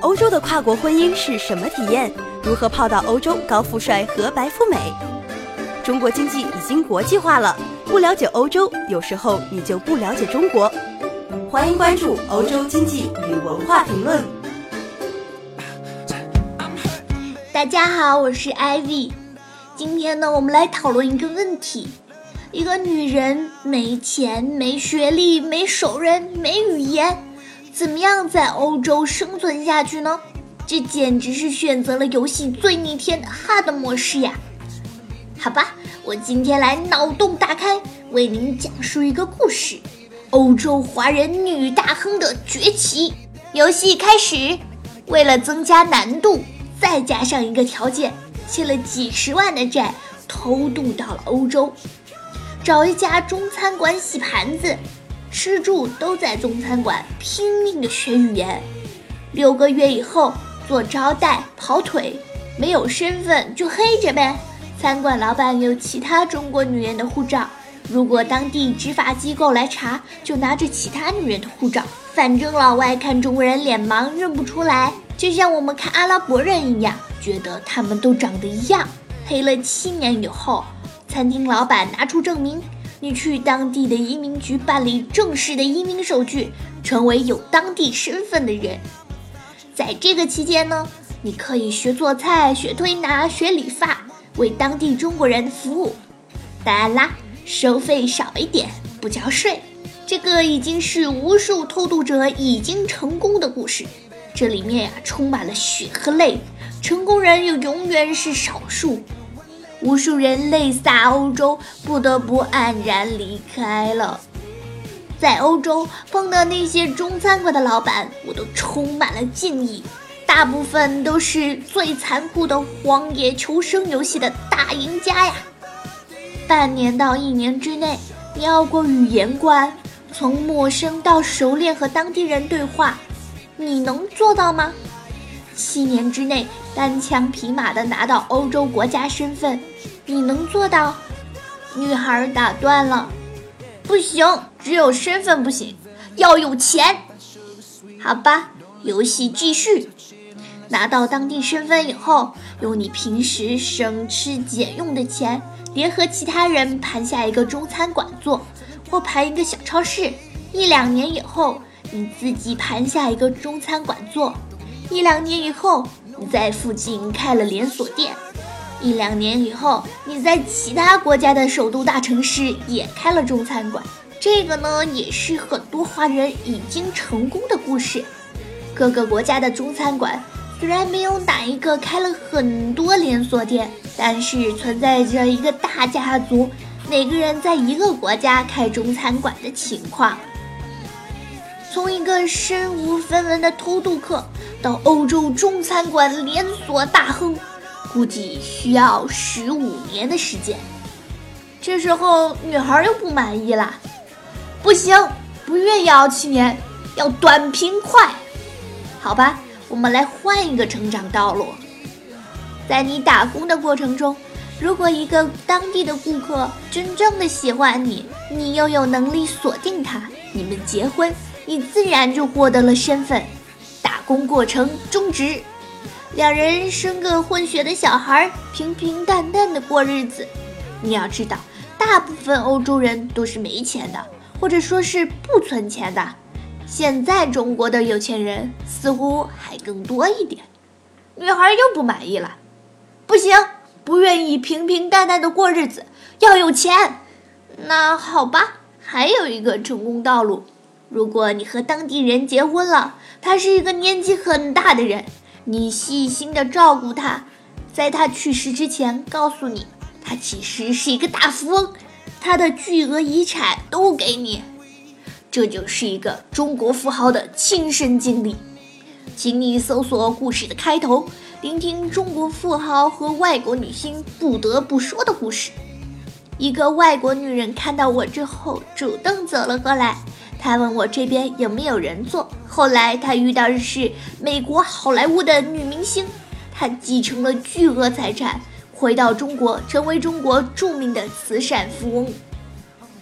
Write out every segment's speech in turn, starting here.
欧洲的跨国婚姻是什么体验？如何泡到欧洲高富帅和白富美？中国经济已经国际化了，不了解欧洲，有时候你就不了解中国。欢迎关注《欧洲经济与文化评论》。大家好，我是 Ivy。今天呢，我们来讨论一个问题：一个女人没钱、没学历、没熟人、没语言。怎么样在欧洲生存下去呢？这简直是选择了游戏最逆天的 hard 模式呀！好吧，我今天来脑洞大开，为您讲述一个故事：欧洲华人女大亨的崛起。游戏开始，为了增加难度，再加上一个条件，欠了几十万的债，偷渡到了欧洲，找一家中餐馆洗盘子。吃住都在中餐馆拼命的学语言，六个月以后做招待跑腿，没有身份就黑着呗。餐馆老板有其他中国女人的护照，如果当地执法机构来查，就拿着其他女人的护照。反正老外看中国人脸盲认不出来，就像我们看阿拉伯人一样，觉得他们都长得一样。黑了七年以后，餐厅老板拿出证明。你去当地的移民局办理正式的移民手续，成为有当地身份的人。在这个期间呢，你可以学做菜、学推拿、学理发，为当地中国人服务。当然啦，收费少一点，不交税。这个已经是无数偷渡者已经成功的故事。这里面呀，充满了血和泪，成功人又永远是少数。无数人泪洒欧洲，不得不黯然离开了。在欧洲碰到那些中餐馆的老板，我都充满了敬意。大部分都是最残酷的荒野求生游戏的大赢家呀！半年到一年之内，你要过语言关，从陌生到熟练和当地人对话，你能做到吗？七年之内单枪匹马的拿到欧洲国家身份，你能做到？女孩打断了，不行，只有身份不行，要有钱。好吧，游戏继续。拿到当地身份以后，用你平时省吃俭用的钱，联合其他人盘下一个中餐馆做，或盘一个小超市。一两年以后，你自己盘下一个中餐馆做。一两年以后，你在附近开了连锁店；一两年以后，你在其他国家的首都大城市也开了中餐馆。这个呢，也是很多华人已经成功的故事。各个国家的中餐馆虽然没有哪一个开了很多连锁店，但是存在着一个大家族，每个人在一个国家开中餐馆的情况。从一个身无分文的偷渡客到欧洲中餐馆连锁大亨，估计需要十五年的时间。这时候女孩又不满意了，不行，不愿意熬七年，要短平快。好吧，我们来换一个成长道路。在你打工的过程中，如果一个当地的顾客真正的喜欢你，你又有能力锁定他，你们结婚。你自然就获得了身份，打工过程终止，两人生个混血的小孩，平平淡淡的过日子。你要知道，大部分欧洲人都是没钱的，或者说是不存钱的。现在中国的有钱人似乎还更多一点。女孩又不满意了，不行，不愿意平平淡淡的过日子，要有钱。那好吧，还有一个成功道路。如果你和当地人结婚了，他是一个年纪很大的人，你细心的照顾他，在他去世之前告诉你，他其实是一个大富翁，他的巨额遗产都给你，这就是一个中国富豪的亲身经历。请你搜索故事的开头，聆听中国富豪和外国女星不得不说的故事。一个外国女人看到我之后，主动走了过来。她问我这边有没有人做，后来她遇到的是美国好莱坞的女明星，她继承了巨额财产，回到中国成为中国著名的慈善富翁。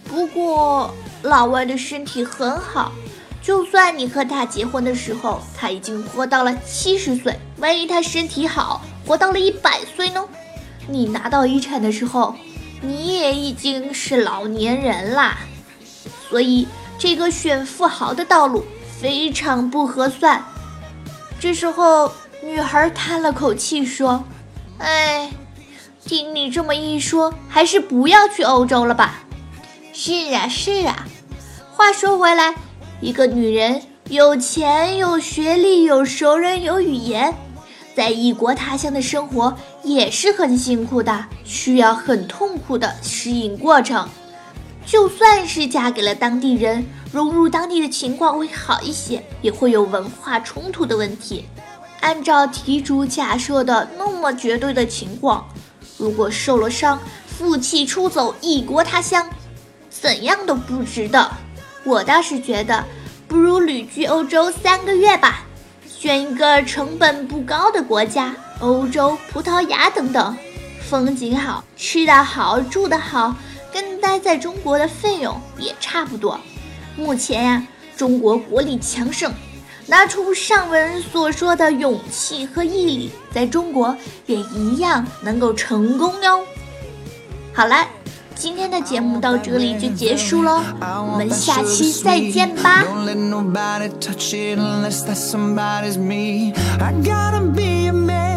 不过老外的身体很好，就算你和他结婚的时候，他已经活到了七十岁，万一他身体好，活到了一百岁呢？你拿到遗产的时候，你也已经是老年人啦。所以，这个选富豪的道路非常不合算。这时候，女孩叹了口气说：“哎，听你这么一说，还是不要去欧洲了吧？”是啊，是啊。话说回来。一个女人有钱、有学历、有熟人、有语言，在异国他乡的生活也是很辛苦的，需要很痛苦的适应过程。就算是嫁给了当地人，融入当地的情况会好一些，也会有文化冲突的问题。按照题主假设的那么绝对的情况，如果受了伤，负气出走异国他乡，怎样都不值得。我倒是觉得，不如旅居欧洲三个月吧，选一个成本不高的国家，欧洲、葡萄牙等等，风景好，吃得好，住得好，跟待在中国的费用也差不多。目前呀，中国国力强盛，拿出上文所说的勇气和毅力，在中国也一样能够成功哟。好了。今天的节目到这里就结束了，我们下期再见吧。I gotta be a man.